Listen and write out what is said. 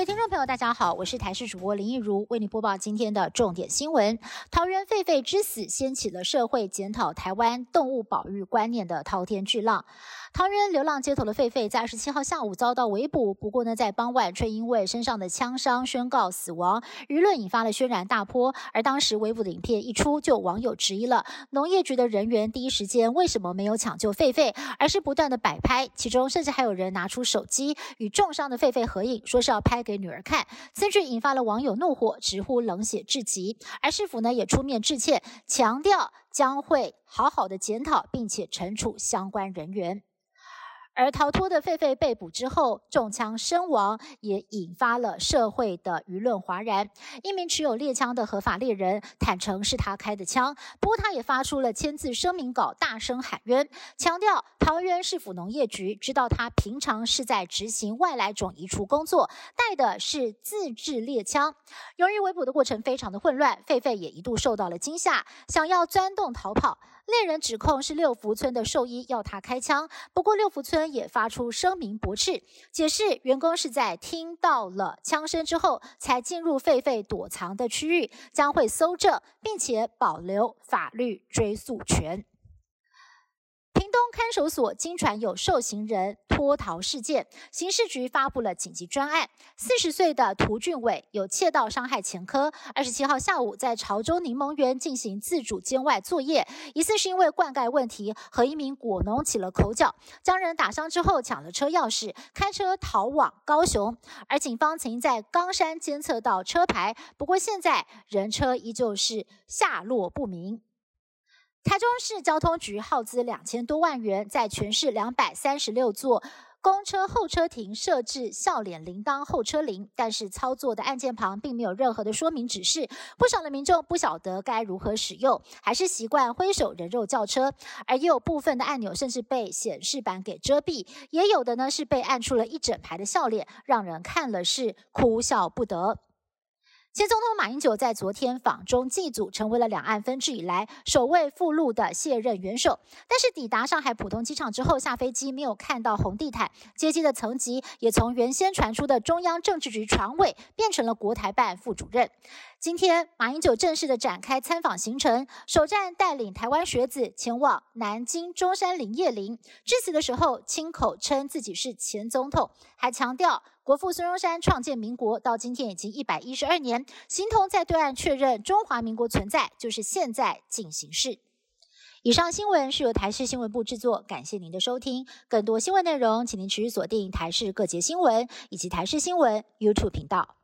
位听众朋友，大家好，我是台视主播林一如，为你播报今天的重点新闻。桃园狒狒之死掀起了社会检讨台湾动物保育观念的滔天巨浪。桃园流浪街头的狒狒在二十七号下午遭到围捕，不过呢，在傍晚却因为身上的枪伤宣告死亡，舆论引发了轩然大波。而当时围捕的影片一出，就网友质疑了农业局的人员第一时间为什么没有抢救狒狒，而是不断的摆拍，其中甚至还有人拿出手机与重伤的狒狒合影，说是要拍给给女儿看。此举引发了网友怒火，直呼冷血至极。而市府呢也出面致歉，强调将会好好的检讨，并且惩处相关人员。而逃脱的狒狒被捕之后中枪身亡，也引发了社会的舆论哗然。一名持有猎枪的合法猎人坦诚是他开的枪，不过他也发出了签字声明稿，大声喊冤，强调桃园市府农业局知道他平常是在执行外来种移除工作，带的是自制猎枪。由于围捕的过程非常的混乱，狒狒也一度受到了惊吓，想要钻洞逃跑。猎人指控是六福村的兽医要他开枪，不过六福村也发出声明驳斥，解释员工是在听到了枪声之后才进入狒狒躲藏的区域，将会搜证，并且保留法律追诉权。东看守所经传有受刑人脱逃事件，刑事局发布了紧急专案。四十岁的涂俊伟有窃盗伤害前科，二十七号下午在潮州柠檬园进行自主监外作业，疑似是因为灌溉问题和一名果农起了口角，将人打伤之后抢了车钥匙，开车逃往高雄。而警方曾在冈山监测到车牌，不过现在人车依旧是下落不明。台中市交通局耗资两千多万元，在全市两百三十六座公车候车亭设置笑脸铃铛候车铃，但是操作的按键旁并没有任何的说明指示，不少的民众不晓得该如何使用，还是习惯挥手人肉叫车，而也有部分的按钮甚至被显示板给遮蔽，也有的呢是被按出了一整排的笑脸，让人看了是哭笑不得。前总统马英九在昨天访中祭祖，成为了两岸分治以来首位赴陆的卸任元首。但是抵达上海浦东机场之后，下飞机没有看到红地毯，接机的层级也从原先传出的中央政治局常委变成了国台办副主任。今天马英九正式的展开参访行程，首站带领台湾学子前往南京中山陵谒陵，致辞的时候亲口称自己是前总统，还强调。国父孙中山创建民国到今天已经一百一十二年，形同在对岸确认中华民国存在，就是现在进行式。以上新闻是由台视新闻部制作，感谢您的收听。更多新闻内容，请您持续锁定台视各节新闻以及台视新闻 YouTube 频道。